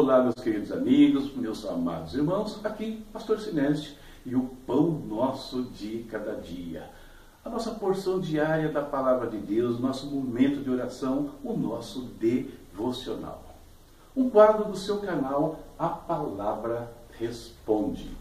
Olá, meus queridos amigos, meus amados irmãos, aqui Pastor Sinésio e o pão nosso de cada dia. A nossa porção diária da palavra de Deus, nosso momento de oração, o nosso devocional. Um quadro do seu canal, A Palavra Responde.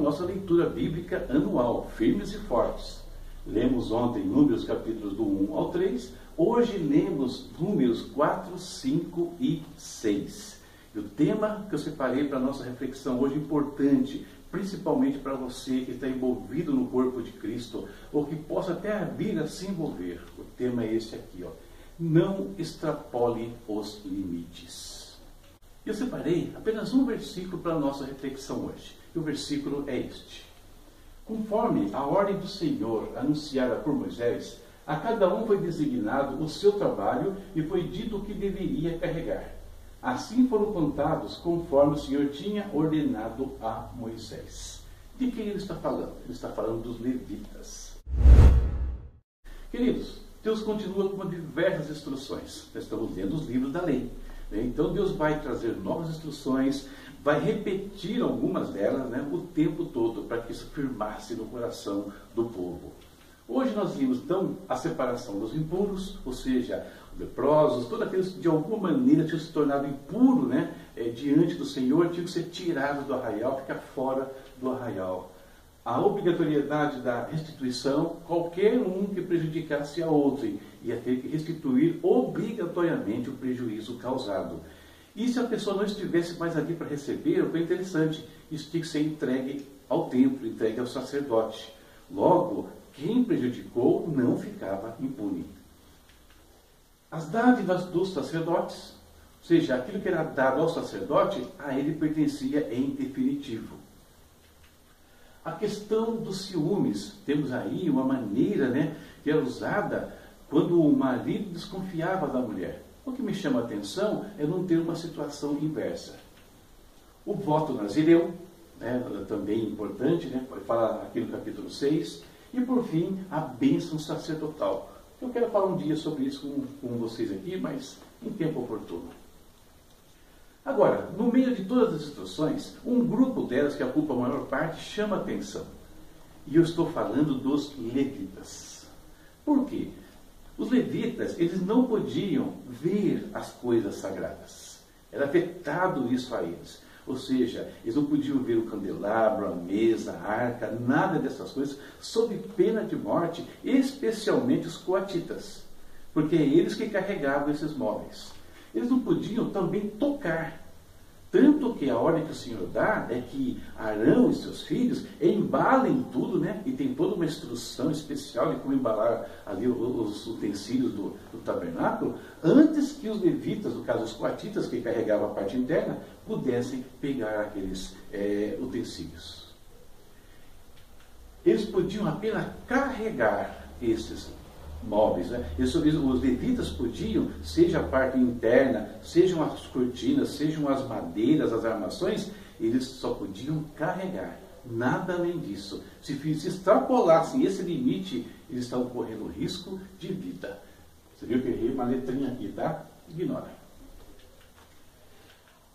Nossa leitura bíblica anual, firmes e fortes. Lemos ontem Números capítulos do 1 ao 3, hoje lemos Números 4, 5 e 6. E o tema que eu separei para a nossa reflexão hoje, importante, principalmente para você que está envolvido no corpo de Cristo, ou que possa até vir a se envolver, o tema é esse aqui, ó. Não extrapole os limites. Eu separei apenas um versículo para a nossa reflexão hoje. E o versículo é este. Conforme a ordem do Senhor anunciada por Moisés, a cada um foi designado o seu trabalho e foi dito o que deveria carregar. Assim foram contados conforme o Senhor tinha ordenado a Moisés. De quem ele está falando? Ele está falando dos levitas. Queridos, Deus continua com diversas instruções. Nós estamos lendo os livros da lei. Né? Então Deus vai trazer novas instruções, vai repetir algumas delas né, o tempo todo para que isso firmasse no coração do povo. Hoje nós vimos então a separação dos impuros, ou seja, leprosos, todos aqueles que de alguma maneira tinham se tornado impuro né, é, diante do Senhor, tinham que ser tirados do arraial, ficar fora do arraial. A obrigatoriedade da restituição, qualquer um que prejudicasse a outrem ia ter que restituir obrigatoriamente o prejuízo causado. E se a pessoa não estivesse mais ali para receber, foi interessante, isso tinha que ser entregue ao templo, entregue ao sacerdote. Logo, quem prejudicou não ficava impune. As dádivas dos sacerdotes, ou seja, aquilo que era dado ao sacerdote, a ele pertencia em definitivo. A questão dos ciúmes, temos aí uma maneira né, que era usada quando o marido desconfiava da mulher. O que me chama a atenção é não ter uma situação inversa. O voto nazireu, né, também importante, né, fala aqui no capítulo 6. E por fim, a bênção sacerdotal. Eu quero falar um dia sobre isso com, com vocês aqui, mas em tempo oportuno. Agora, no meio de todas as instruções, um grupo delas, que ocupa a maior parte, chama atenção. E eu estou falando dos levitas. Por quê? Os levitas, eles não podiam ver as coisas sagradas. Era vetado isso a eles. Ou seja, eles não podiam ver o candelabro, a mesa, a arca, nada dessas coisas, sob pena de morte, especialmente os coatitas, porque é eles que carregavam esses móveis. Eles não podiam também tocar tanto que a ordem que o Senhor dá é que Arão e seus filhos embalem tudo, né? E tem toda uma instrução especial de como embalar ali os utensílios do, do tabernáculo, antes que os levitas, no caso os coatitas que carregavam a parte interna, pudessem pegar aqueles é, utensílios. Eles podiam apenas carregar esses móveis. Né? os levitas podiam, seja a parte interna, sejam as cortinas, sejam as madeiras, as armações, eles só podiam carregar. Nada além disso. Se, se extrapolassem esse limite, eles estavam correndo risco de vida. Você viu que errei uma letrinha aqui, tá? Ignora.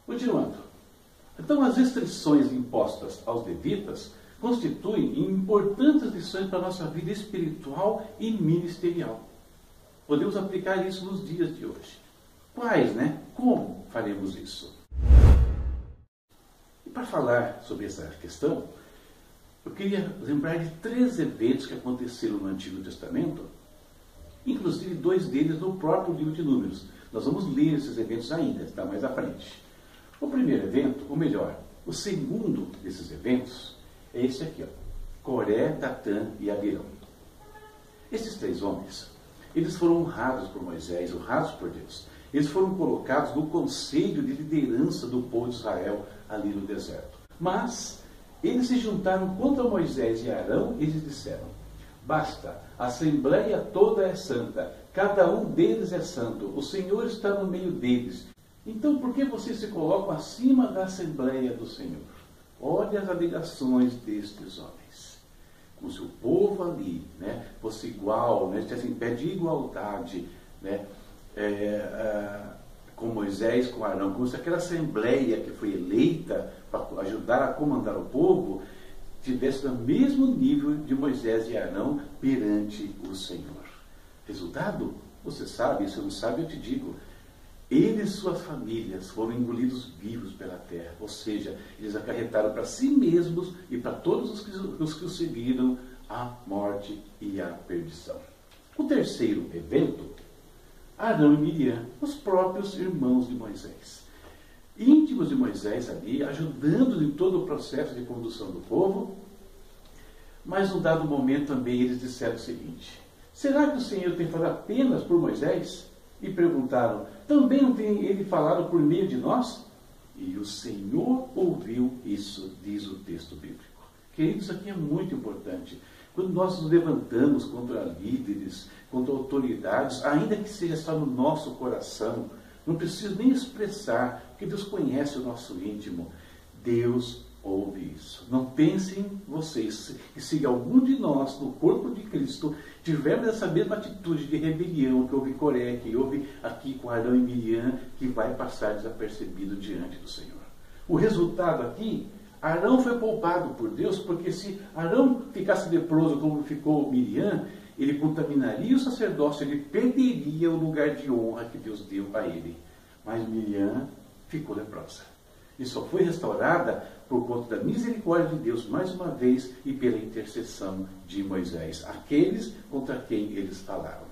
Continuando. Então, as restrições impostas aos levitas constituem importantes lições para a nossa vida espiritual e ministerial. Podemos aplicar isso nos dias de hoje. Quais, né? Como faremos isso? E para falar sobre essa questão, eu queria lembrar de três eventos que aconteceram no Antigo Testamento, inclusive dois deles no próprio livro de Números. Nós vamos ler esses eventos ainda, está mais à frente. O primeiro evento, ou melhor, o segundo desses eventos, é esse aqui, ó. Coré, Datã e Abirão. Esses três homens, eles foram honrados por Moisés, honrados por Deus. Eles foram colocados no conselho de liderança do povo de Israel ali no deserto. Mas eles se juntaram contra Moisés e Arão e eles disseram: Basta, a assembleia toda é santa, cada um deles é santo, o Senhor está no meio deles, Então, por que vocês se colocam acima da Assembleia do Senhor? Olhe as alegações destes homens. Como se o povo ali né, fosse igual, né, estivesse em pé de igualdade né, é, é, com Moisés, com Arão, como se aquela Assembleia que foi eleita para ajudar a comandar o povo tivesse no mesmo nível de Moisés e Arão perante o Senhor. Resultado? Você sabe, se não sabe, eu te digo. Eles e suas famílias foram engolidos vivos pela terra, ou seja, eles acarretaram para si mesmos e para todos os que, os que os seguiram a morte e a perdição. O terceiro evento, Arão e Miriam, os próprios irmãos de Moisés. Íntimos de Moisés ali, ajudando em todo o processo de condução do povo, mas num dado momento também eles disseram o seguinte: Será que o Senhor tem falado apenas por Moisés? E perguntaram: Também não tem ele falado por meio de nós? E o Senhor ouviu isso, diz o texto bíblico. Queridos, isso aqui é muito importante. Quando nós nos levantamos contra líderes, contra autoridades, ainda que seja só no nosso coração, não preciso nem expressar, porque Deus conhece o nosso íntimo. Deus ouve isso. Não pensem vocês que se algum de nós, no corpo de Cristo, tivermos essa mesma atitude de rebelião que houve em Coreia, que houve aqui com Arão e Miriam, que vai passar desapercebido diante do Senhor. O resultado aqui, Arão foi poupado por Deus, porque se Arão ficasse leproso como ficou Miriam, ele contaminaria o sacerdócio, ele perderia o lugar de honra que Deus deu a ele. Mas Miriam ficou leprosa. E só foi restaurada por conta da misericórdia de Deus, mais uma vez, e pela intercessão de Moisés, aqueles contra quem eles falaram.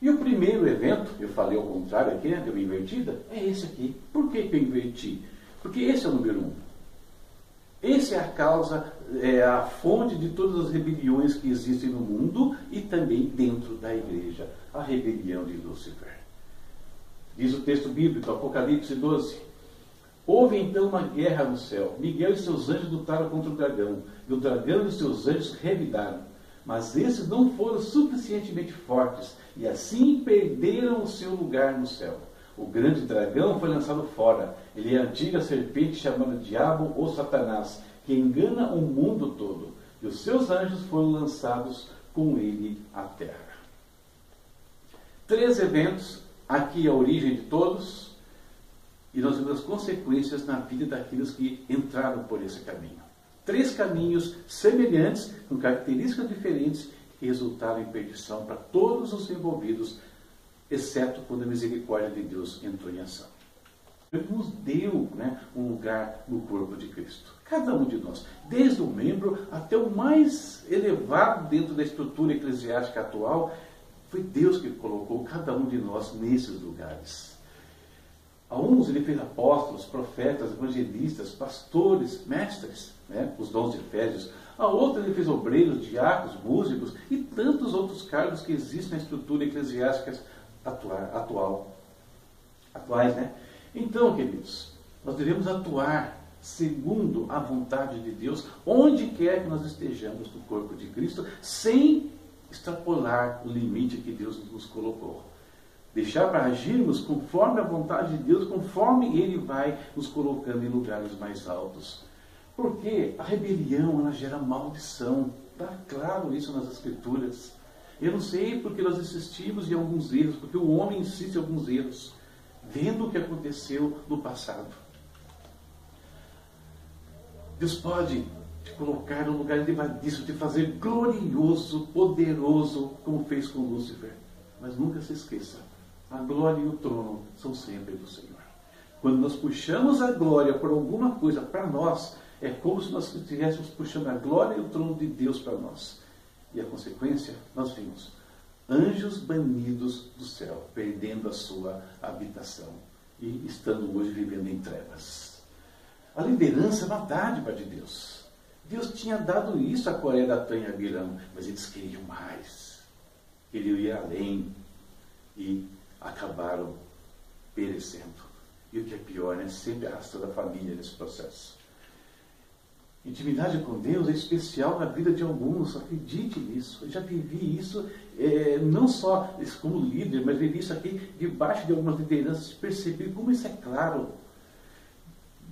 E o primeiro evento, eu falei ao contrário aqui, né, deu uma invertida, é esse aqui. Por que, que eu inverti? Porque esse é o número um. Essa é a causa, é a fonte de todas as rebeliões que existem no mundo e também dentro da igreja. A rebelião de Lúcifer. Diz o texto bíblico, Apocalipse 12. Houve então uma guerra no céu. Miguel e seus anjos lutaram contra o dragão, e o dragão e seus anjos revidaram. Mas esses não foram suficientemente fortes, e assim perderam o seu lugar no céu. O grande dragão foi lançado fora. Ele é a antiga serpente chamada Diabo ou Satanás, que engana o mundo todo. E os seus anjos foram lançados com ele à terra. Três eventos, aqui a origem de todos, e nós vemos as consequências na vida daqueles que entraram por esse caminho. Três caminhos semelhantes, com características diferentes, que resultaram em perdição para todos os envolvidos, exceto quando a misericórdia de Deus entrou em ação. Ele nos deu né, um lugar no corpo de Cristo. Cada um de nós, desde o membro até o mais elevado dentro da estrutura eclesiástica atual, foi Deus que colocou cada um de nós nesses lugares. A uns ele fez apóstolos, profetas, evangelistas, pastores, mestres, né, os dons de Efésios. A outros ele fez obreiros, diáconos, músicos e tantos outros cargos que existem na estrutura eclesiástica atual. Atuais, né? Então, queridos, nós devemos atuar segundo a vontade de Deus, onde quer que nós estejamos no corpo de Cristo, sem extrapolar o limite que Deus nos colocou. Deixar para agirmos conforme a vontade de Deus, conforme Ele vai nos colocando em lugares mais altos. Porque a rebelião ela gera maldição. Está claro isso nas Escrituras. Eu não sei porque nós insistimos em alguns erros, porque o homem insiste em alguns erros, vendo o que aconteceu no passado. Deus pode te colocar no lugar elevadíssimo, te fazer glorioso, poderoso, como fez com Lúcifer. Mas nunca se esqueça, a glória e o trono são sempre do Senhor. Quando nós puxamos a glória por alguma coisa para nós, é como se nós estivéssemos puxando a glória e o trono de Deus para nós. E a consequência, nós vimos anjos banidos do céu, perdendo a sua habitação e estando hoje vivendo em trevas. A liderança é uma dádiva de Deus. Deus tinha dado isso a Coreia da Tanha Birão, mas eles queriam mais. Queriam ir além. E acabaram perecendo. E o que é pior, né? Sempre arrastando a família nesse processo. Intimidade com Deus é especial na vida de alguns, acredite nisso. Eu já vivi isso, é, não só como líder, mas vivi isso aqui debaixo de algumas lideranças, percebi como isso é claro.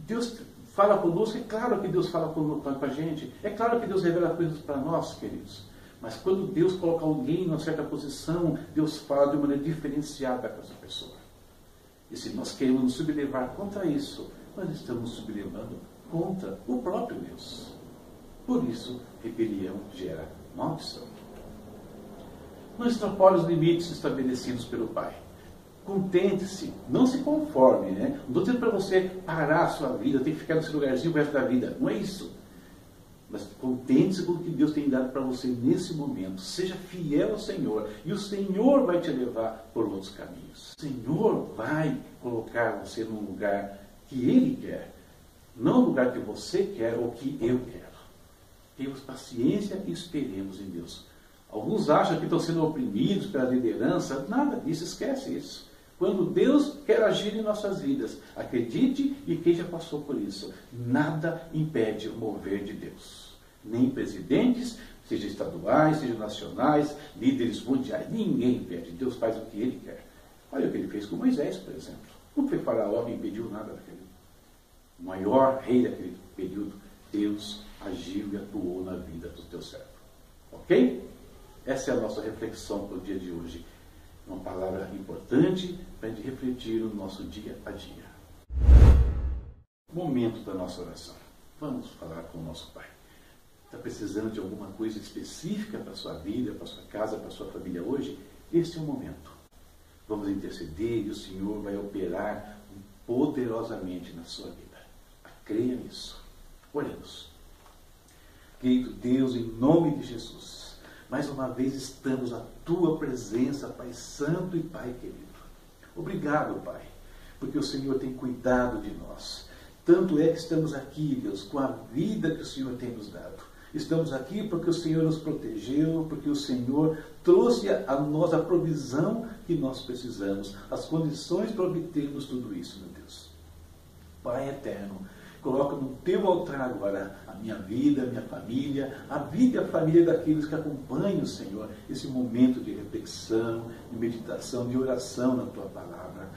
Deus fala conosco, é claro que Deus fala com, com a gente, é claro que Deus revela coisas para nós, queridos. Mas quando Deus coloca alguém em uma certa posição, Deus fala de maneira diferenciada com essa pessoa. E se nós queremos nos sublevar contra isso, nós estamos sublevando contra o próprio Deus. Por isso, rebelião gera maldição. Não extrapole os limites estabelecidos pelo Pai. Contente-se, não se conforme. Né? Não estou dizendo para você parar a sua vida, tem que ficar nesse lugarzinho o resto da vida. Não é isso. Mas contente-se com o que Deus tem dado para você nesse momento. Seja fiel ao Senhor. E o Senhor vai te levar por outros caminhos. O Senhor vai colocar você num lugar que Ele quer. Não no lugar que você quer ou que eu quero. Temos paciência e esperemos em Deus. Alguns acham que estão sendo oprimidos pela liderança. Nada disso, esquece isso. Quando Deus quer agir em nossas vidas, acredite e quem já passou por isso, nada impede o mover de Deus. Nem presidentes, seja estaduais, seja nacionais, líderes mundiais, ninguém impede. Deus faz o que ele quer. Olha o que ele fez com Moisés, por exemplo. Não foi Faraó que impediu nada daquele o maior rei daquele período, Deus agiu e atuou na vida do teu servo. Ok? Essa é a nossa reflexão para o dia de hoje. Uma palavra importante para a gente refletir no nosso dia a dia. Momento da nossa oração. Vamos falar com o nosso Pai. Está precisando de alguma coisa específica para a sua vida, para a sua casa, para a sua família hoje? Este é o momento. Vamos interceder e o Senhor vai operar poderosamente na sua vida. Creia nisso. Oremos. Querido Deus, em nome de Jesus, mais uma vez estamos à tua presença, Pai Santo e Pai querido. Obrigado, Pai, porque o Senhor tem cuidado de nós. Tanto é que estamos aqui, Deus, com a vida que o Senhor tem nos dado. Estamos aqui porque o Senhor nos protegeu, porque o Senhor trouxe a nós a provisão que nós precisamos, as condições para obtermos tudo isso, meu Deus. Pai eterno, coloco no teu altar agora a minha vida, a minha família, a vida e a família daqueles que acompanham, Senhor, esse momento de reflexão, de meditação, de oração na tua palavra.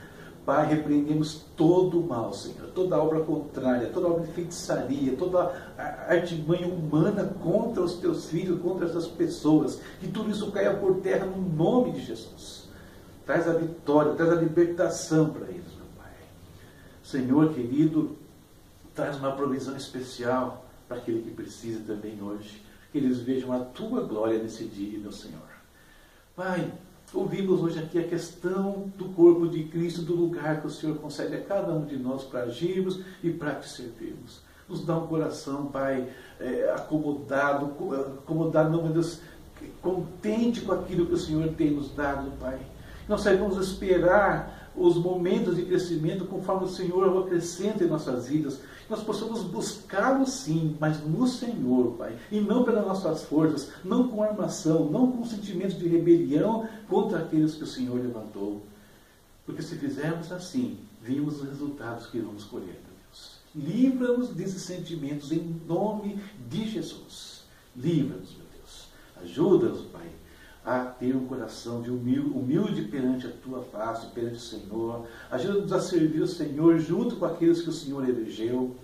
Pai, repreendemos todo o mal, Senhor, toda obra contrária, toda obra de feitiçaria, toda artimanha humana contra os teus filhos, contra essas pessoas. Que tudo isso caia por terra no nome de Jesus. Traz a vitória, traz a libertação para eles, meu Pai. Senhor querido, Traz uma provisão especial para aquele que precisa também hoje. Que eles vejam a tua glória nesse dia, meu Senhor. Pai, ouvimos hoje aqui a questão do corpo de Cristo, do lugar que o Senhor concede a cada um de nós para agirmos e para te servirmos. Nos dá um coração, Pai, é, acomodado, acomodado, não, meu Deus, contente com aquilo que o Senhor tem nos dado, Pai. Nós saibamos esperar os momentos de crescimento conforme o Senhor acrescenta em nossas vidas nós possamos buscá-lo sim, mas no Senhor, Pai, e não pelas nossas forças, não com armação, não com sentimentos de rebelião contra aqueles que o Senhor levantou. Porque se fizermos assim, vimos os resultados que vamos colher, meu Deus. Livra-nos desses sentimentos em nome de Jesus. Livra-nos, meu Deus. Ajuda-nos, ter um coração de humilde, humilde perante a tua face, perante o Senhor. Ajuda-nos a servir o Senhor junto com aqueles que o Senhor elegeu.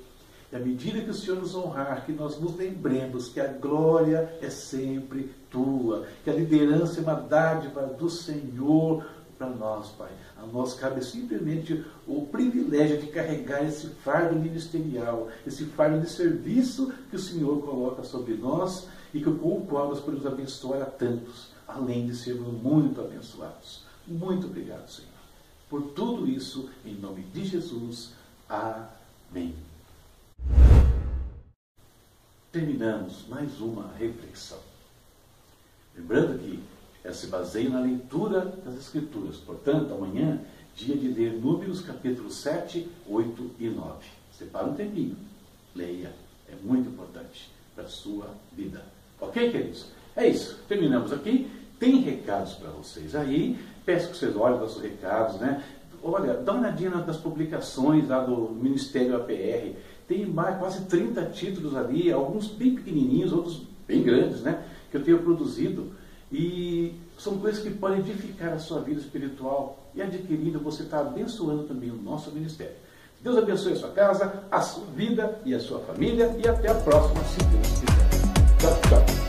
E à medida que o Senhor nos honrar, que nós nos lembremos que a glória é sempre tua, que a liderança é uma dádiva do Senhor para nós, Pai. A nós cabe simplesmente o privilégio de carregar esse fardo ministerial, esse fardo de serviço que o Senhor coloca sobre nós e que o qual nós podemos abençoar a tantos além de sermos muito abençoados. Muito obrigado, Senhor. Por tudo isso, em nome de Jesus. Amém. Terminamos mais uma reflexão. Lembrando que ela se baseia na leitura das Escrituras. Portanto, amanhã, dia de ler Números capítulo 7, 8 e 9. Separa um tempinho. Leia. É muito importante para a sua vida. Ok, queridos? É isso. Terminamos aqui. Tem recados para vocês aí. Peço que vocês olhem nossos recados, né? olha, dá uma olhadinha nas publicações lá do Ministério APR. Tem mais, quase 30 títulos ali, alguns bem pequenininhos, outros bem grandes, né? Que eu tenho produzido. E são coisas que podem edificar a sua vida espiritual. E adquirindo, você está abençoando também o nosso ministério. Deus abençoe a sua casa, a sua vida e a sua família. E até a próxima, se Deus quiser. Tchau, tchau.